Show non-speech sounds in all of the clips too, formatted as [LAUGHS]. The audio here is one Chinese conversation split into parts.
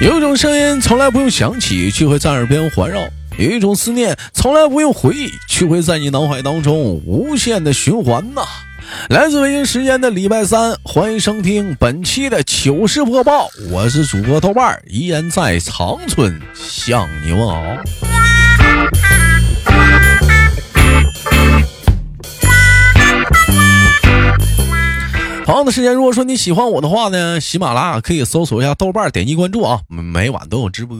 有一种声音从来不用想起，却会在耳边环绕；有一种思念从来不用回忆，却会在你脑海当中无限的循环呐。来自北京时间的礼拜三，欢迎收听本期的糗事播报，我是主播豆瓣，依然在长春向你问好。同样的时间，如果说你喜欢我的话呢，喜马拉雅可以搜索一下豆瓣，点击关注啊，每晚都有直播。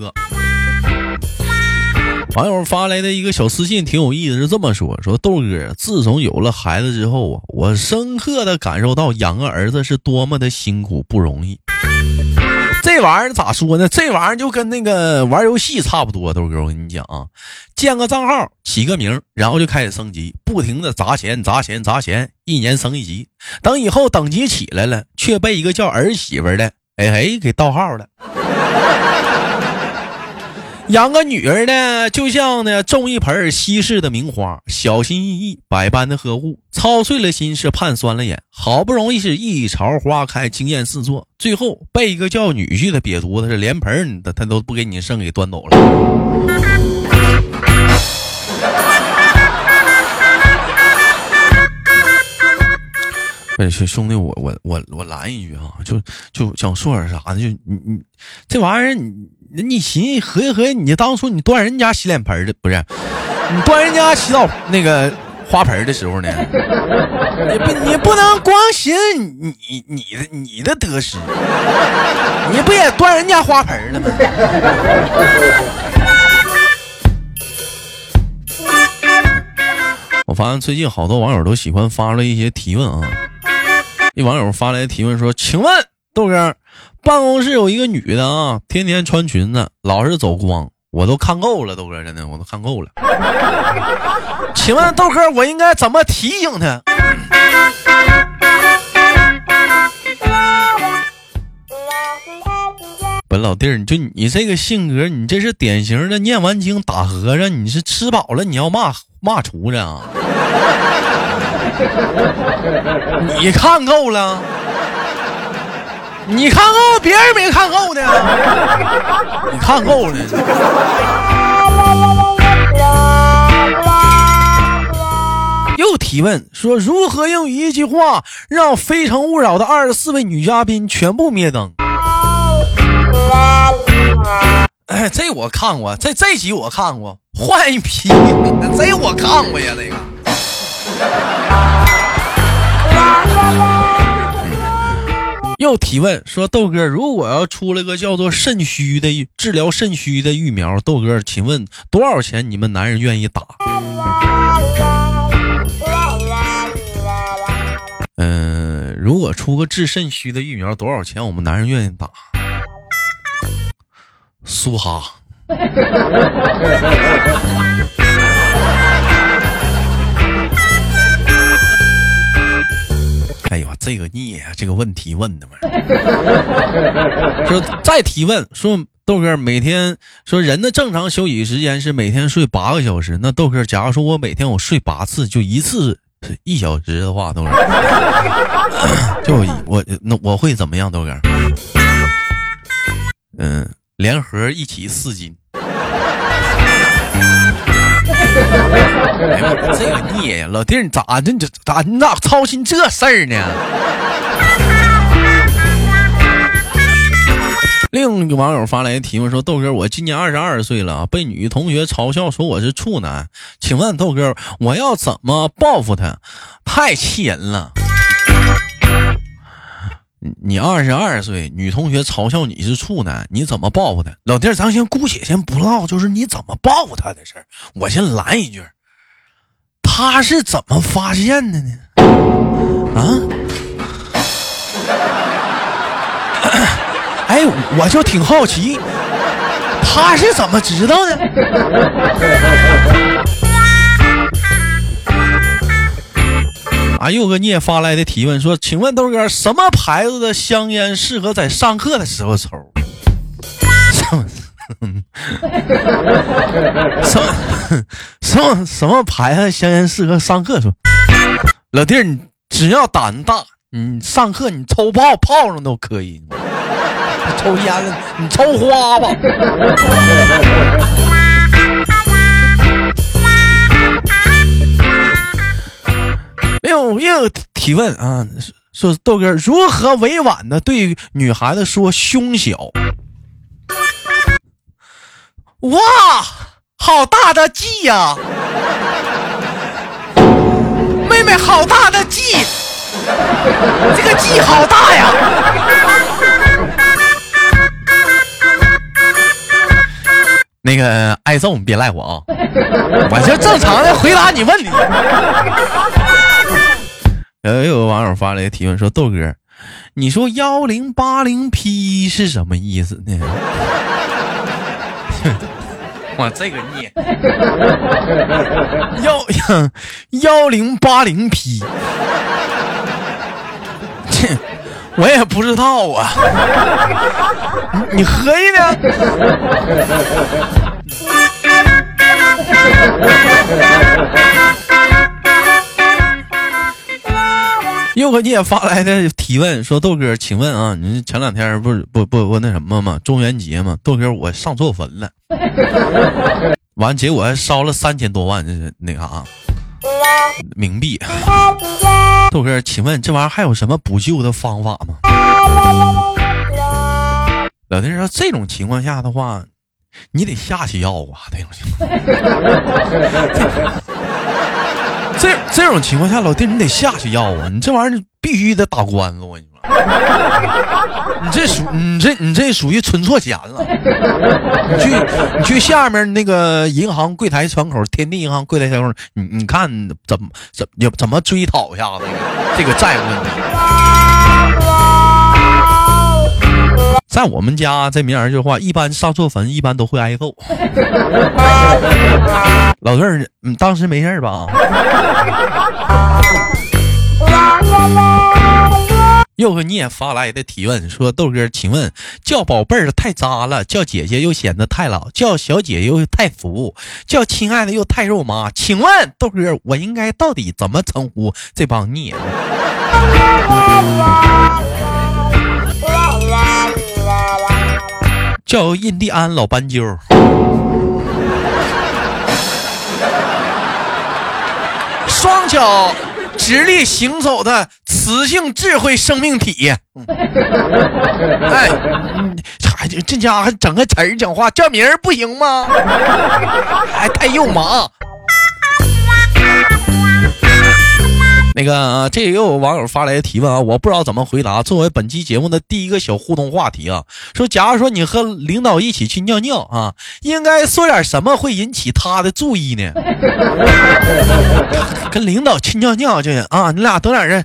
网友发来的一个小私信挺有意思，是这么说：说豆哥，自从有了孩子之后啊，我深刻的感受到养个儿子是多么的辛苦不容易。这玩意儿咋说呢？这玩意儿就跟那个玩游戏差不多。豆哥，我跟你讲啊，建个账号，起个名，然后就开始升级，不停的砸钱、砸钱、砸钱，一年升一级。等以后等级起来了，却被一个叫儿媳妇的哎嘿给盗号了。养个女儿呢，就像呢种一盆稀世的名花，小心翼翼，百般的呵护，操碎了心，是盼酸了眼。好不容易是一朝花开，惊艳四座，最后被一个叫女婿的瘪犊子是连盆他他都不给你剩，给端走了。兄兄弟，我我我我拦一句啊，就就想说点啥呢？就你你这玩意儿，你你寻思合计合计，你当初你端人家洗脸盆的不是？你端人家洗澡那个花盆的时候呢？你不你不能光寻思你你的你的得失，你不也端人家花盆了吗？[LAUGHS] 我发现最近好多网友都喜欢发了一些提问啊。一网友发来提问说：“请问豆哥，办公室有一个女的啊，天天穿裙子，老是走光，我都看够了。豆哥，真的我都看够了。请问豆哥，我应该怎么提醒她？”本老弟儿，你就你这个性格，你这是典型的念完经打和尚，你是吃饱了你要骂骂厨子啊？[LAUGHS] 你看够了？你看够，别人没看够呢。你看够了。又提问说：如何用一句话让《非诚勿扰》的二十四位女嘉宾全部灭灯？哎，这我看过，这这集我看过，换一批，这我看过呀，那个。又提问说：“豆哥，如果要出了个叫做肾虚的治疗肾虚的疫苗，豆哥，请问多少钱？你们男人愿意打？”嗯，如果出个治肾虚的疫苗，多少钱？我们男人愿意打？苏哈。哎呦，这个孽啊！这个问题问的嘛，说 [LAUGHS] 再提问说豆哥每天说人的正常休息时间是每天睡八个小时，那豆哥，假如说我每天我睡八次，就一次一小时的话，豆哥，[LAUGHS] 就我那我会怎么样，豆哥？嗯，联合一起四斤。哎呦，这个孽呀，老弟，你咋的？你这咋你咋操心这事儿呢？另一个网友发来提问说：“豆哥，我今年二十二岁了，被女同学嘲笑说我是处男，请问豆哥，我要怎么报复她？太气人了！你二十二岁，女同学嘲笑你是处男，你怎么报复她？老弟，咱先姑且先不唠，就是你怎么报复她的事儿，我先拦一句。”他是怎么发现的呢？啊？[COUGHS] 哎，我就挺好奇，他是怎么知道的？啊，又个聂发来的提问说：“请问豆哥，什么牌子的香烟适合在上课的时候抽？”什么 [LAUGHS] 什么什么牌子香烟适合上课说？老弟儿，你只要胆大，你上课你抽泡泡上都可以，抽烟了你抽花吧。又又提问啊，说豆哥如何委婉的对女孩子说胸小？哇，好大的 G 呀！妹妹，好大的 G，这个 G 好大呀！那个挨揍你别赖我啊，我就正常的回答你问题。呃，有网友发了一个提问说：“豆哥，你说幺零八零 P 是什么意思呢？”我这个念幺幺零八零 P，我也不知道啊。你合计呢？又和你也发来的提问说：“豆哥，请问啊，你前两天不是不不不那什么吗？中元节嘛？豆哥，我上错坟了，[LAUGHS] 完结果还烧了三千多万，这是那啥冥币。豆哥，请问这玩意儿还有什么补救的方法吗？”老弟说：“这种情况下的话，你得下去要啊，这种情况。[LAUGHS] ”这这种情况下，老弟，你得下去要啊！你这玩意儿必须得打官司，我跟你说，[LAUGHS] 你这属你这你这属于存错钱了。你去你去下面那个银行柜台窗口，天地银行柜台窗口，你你看怎么怎么怎么追讨一下子这个债务问题。在我们家，这名儿句话，一般上错坟，一般都会挨揍。[LAUGHS] 老弟儿，你当时没事吧？又和你也发来的提问说：“豆哥，请问叫宝贝儿太渣了，叫姐姐又显得太老，叫小姐又太俗，叫亲爱的又太肉麻。请问豆哥，我应该到底怎么称呼这帮孽？” [LAUGHS] 叫印第安老斑鸠，双脚直立行走的雌性智慧生命体。哎，这家伙整个词儿讲话叫名儿不行吗？还太肉麻。那个啊，这也有网友发来的提问啊，我不知道怎么回答。作为本期节目的第一个小互动话题啊，说，假如说你和领导一起去尿尿啊，应该说点什么会引起他的注意呢？[LAUGHS] 跟领导去尿尿去啊，你俩等点人，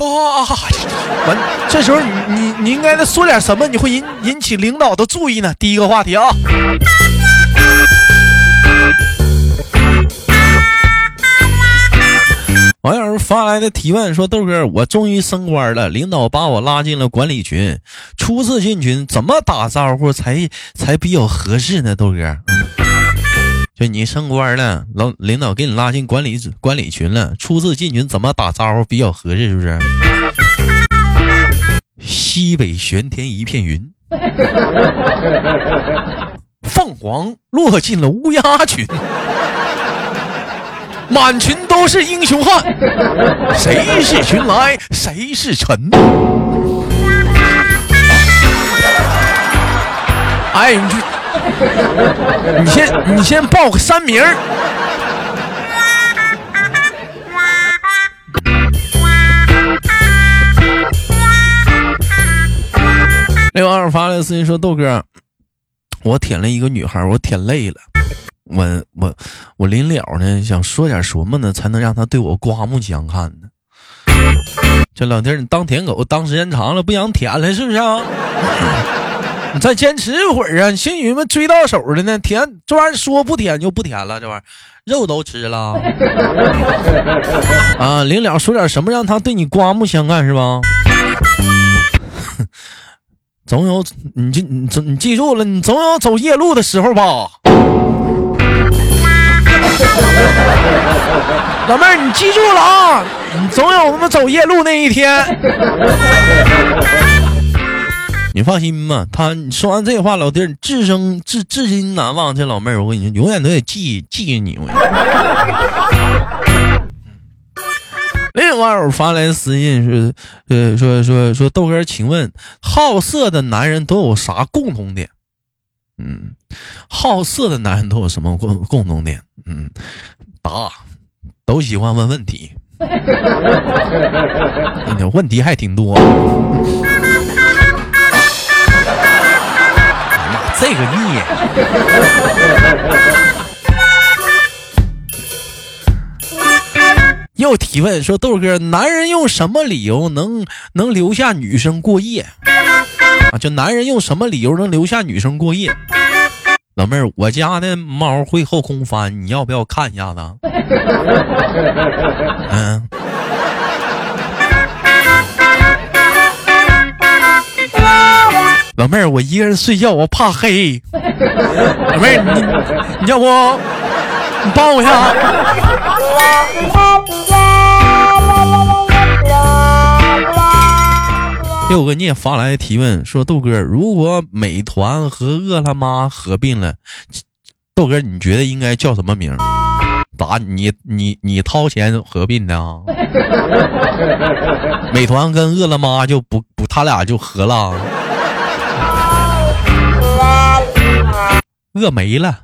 啊，完，这时候你你你应该说点什么？你会引引起领导的注意呢？第一个话题啊。发来的提问说：“豆哥，我终于升官了，领导把我拉进了管理群。初次进群怎么打招呼才才比较合适呢？豆哥，[LAUGHS] 就你升官了，老领导给你拉进管理管理群了，初次进群怎么打招呼比较合适？是不是？西北玄天一片云，凤凰落进了乌鸦群。”满群都是英雄汉，谁是群来谁是臣？哎，你去你先你先报个三名儿。那网友发来私信说：“豆哥，我舔了一个女孩，我舔累了。”我我我临了呢，想说点什么呢，才能让他对我刮目相看呢？这老弟，你当舔狗当时间长了，不想舔了是不是啊？[LAUGHS] 你再坚持一会儿啊！幸运们追到手了呢，舔这玩意儿说不舔就不舔了，这玩意儿肉都吃了 [LAUGHS] 啊！临了说点什么，让他对你刮目相看是吧？[LAUGHS] 总有你就你你记住了，你总有走夜路的时候吧。[LAUGHS] 老妹儿，你记住了啊！你总有他妈走夜路那一天。[LAUGHS] 你放心吧，他你说完这话，老弟儿至生至至今难忘。这老妹儿，我跟你说，永远都得记记着你。我 [LAUGHS] 另外网友发来私信说：“呃，说说说豆哥，请问好色的男人都有啥共同点？嗯，好色的男人都有什么共共同点？嗯，答，都喜欢问问题。[LAUGHS] 问题还挺多。哎妈，这个孽。[LAUGHS] ”又提问说：“豆哥，男人用什么理由能能留下女生过夜？啊，就男人用什么理由能留下女生过夜？老妹儿，我家的猫会后空翻，你要不要看一下子？[LAUGHS] 嗯。老妹儿，我一个人睡觉，我怕黑。老妹儿，你你要不你帮我一下？”六个聂发来提问说：“豆哥，如果美团和饿了么合并了，豆哥你觉得应该叫什么名？咋你你你掏钱合并的啊？[LAUGHS] 美团跟饿了么就不不，他俩就合了？饿没了，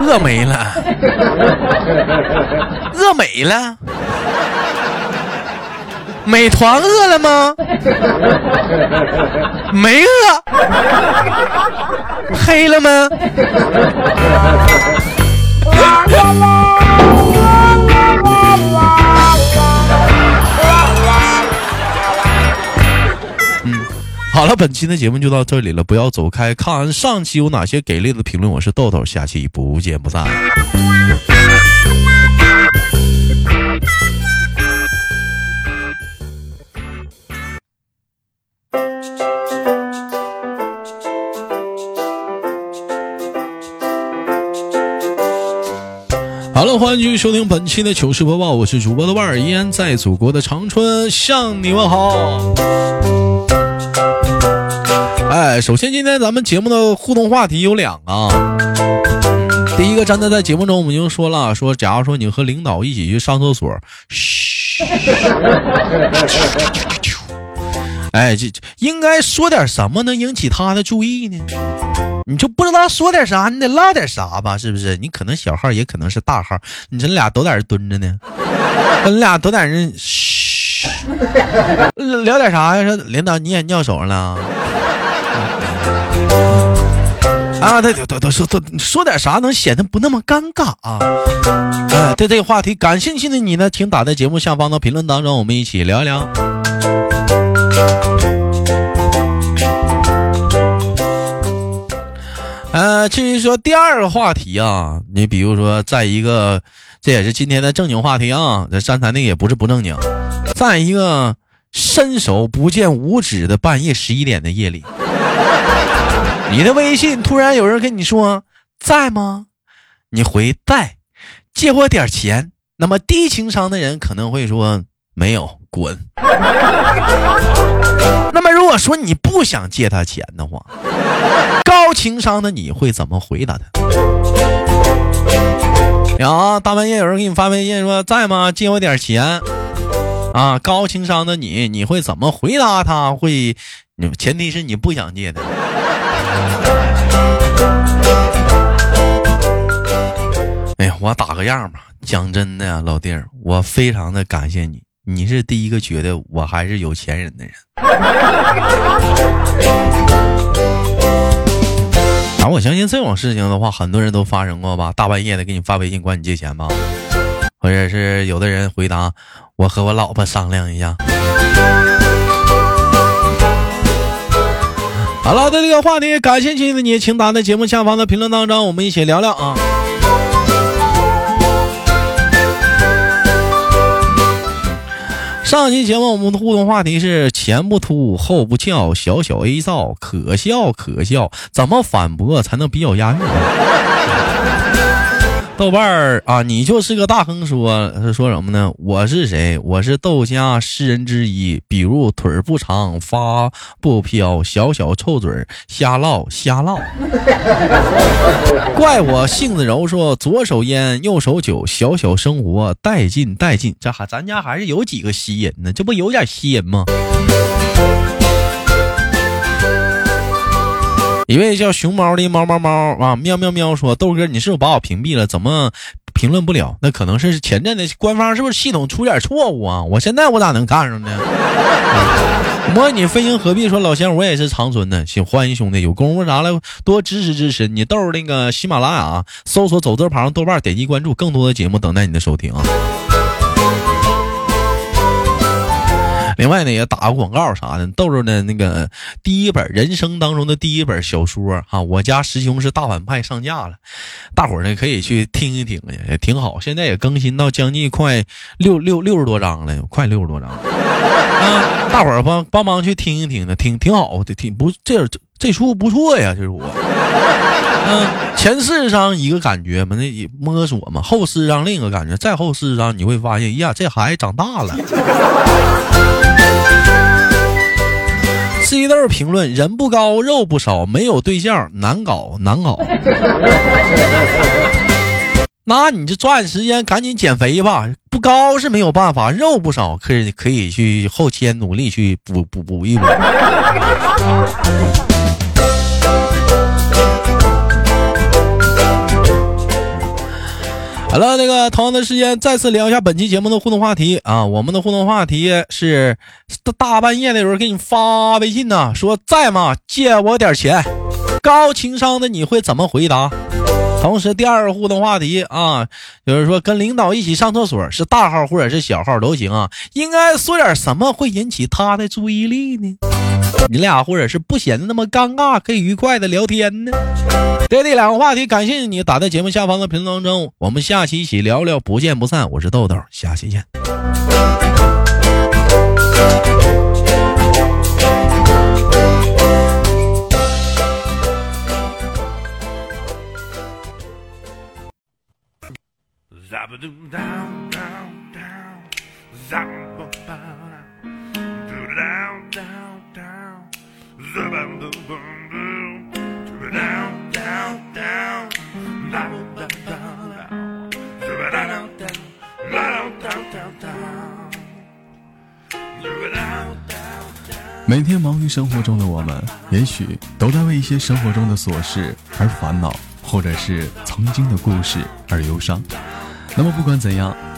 饿没了，饿没了。”美团饿了吗？[LAUGHS] 没饿。黑了吗？嗯，好了，本期的节目就到这里了，不要走开，看完上期有哪些给力的评论。我是豆豆，下期不见不散。好了，欢迎继续收听本期的糗事播报，我是主播的万儿，依然在祖国的长春向你问好。哎，首先今天咱们节目的互动话题有两个，啊第一个，站在在节目中我们就说了，说假如说你和领导一起去上厕所，嘘，[LAUGHS] 哎，这应该说点什么能引起他的注意呢？你就不知道说点啥，你得唠点啥吧，是不是？你可能小号，也可能是大号，你这俩都在这蹲着呢，你俩都在这嘘，聊点啥呀？说领导你也尿手上了 [LAUGHS] 啊？对对对对，说说说点啥能显得不那么尴尬啊？哎，对这个话题感兴趣的你呢，请打在节目下方的评论当中，我们一起聊一聊。呃，至于说第二个话题啊，你比如说，在一个，这也是今天的正经话题啊。这刚才那也不是不正经，在一个伸手不见五指的半夜十一点的夜里，你的微信突然有人跟你说在吗？你回在，借我点钱。那么低情商的人可能会说没有，滚。[LAUGHS] 那么如果说你不想借他钱的话，高情商的你会怎么回答他？呀，大半夜有人给你发微信说在吗？借我点钱啊！高情商的你，你会怎么回答他？会，前提是你不想借的。哎呀，我打个样吧。讲真的呀，老弟儿，我非常的感谢你。你是第一个觉得我还是有钱人的人。啊，我相信这种事情的话，很多人都发生过吧？大半夜的给你发微信管你借钱吧，或者是有的人回答我和我老婆商量一下。好了，对这个话题感兴趣的你，请打在节目下方的评论当中，我们一起聊聊啊。上期节目我们的互动话题是前不凸后不翘，小小 A 照，可笑可笑，怎么反驳才能比较押韵？豆瓣儿啊，你就是个大亨说说什么呢？我是谁？我是豆家诗人之一，比如腿儿不长，发不飘，小小臭嘴儿，瞎唠瞎唠。怪我性子柔，说左手烟，右手酒，小小生活带劲带劲。这还咱家还是有几个吸引呢，这不有点吸引吗？一位叫熊猫的猫猫猫啊，喵喵喵说：“豆哥，你是不是把我屏蔽了？怎么评论不了？那可能是前阵的官方是不是系统出点错误啊？我现在我咋能看上呢？” [LAUGHS] 模拟飞行何必说老乡，我也是长春的，请欢迎兄弟，有功夫啥了多支持支持你豆那个喜马拉雅搜索走字旁豆瓣，点击关注，更多的节目等待你的收听啊。另外呢，也打个广告啥的。豆豆的那个第一本人生当中的第一本小说啊，我家师兄是大反派上架了，大伙呢可以去听一听也挺好。现在也更新到将近快六六六十多章了，快六十多章啊！大伙帮帮忙去听一听呢，挺挺好的，挺不这这书不错呀，这书。嗯，前四章一个感觉嘛，那摸索嘛，后四章另一个感觉，再后四章你会发现，呀，这孩子长大了。C 豆评论：人不高，肉不少，没有对象难搞，难搞。那你就抓紧时间，赶紧减肥吧。不高是没有办法，肉不少，可以可以去后天努力去补补补一补。好了，那个同样的时间，再次聊一下本期节目的互动话题啊！我们的互动话题是大半夜的时候给你发微信呢，说在吗？借我点钱。高情商的你会怎么回答？同时，第二个互动话题啊，有人说跟领导一起上厕所，是大号或者是小号都行啊，应该说点什么会引起他的注意力呢？你俩或者是不显得那么尴尬，可以愉快的聊天呢。对这两个话题，感谢你打在节目下方的评论当中，我们下期一起聊聊，不见不散。我是豆豆，下期见。每天忙于生活中的我们，也许都在为一些生活中的琐事而烦恼，或者是曾经的故事而忧伤。那么不管怎样，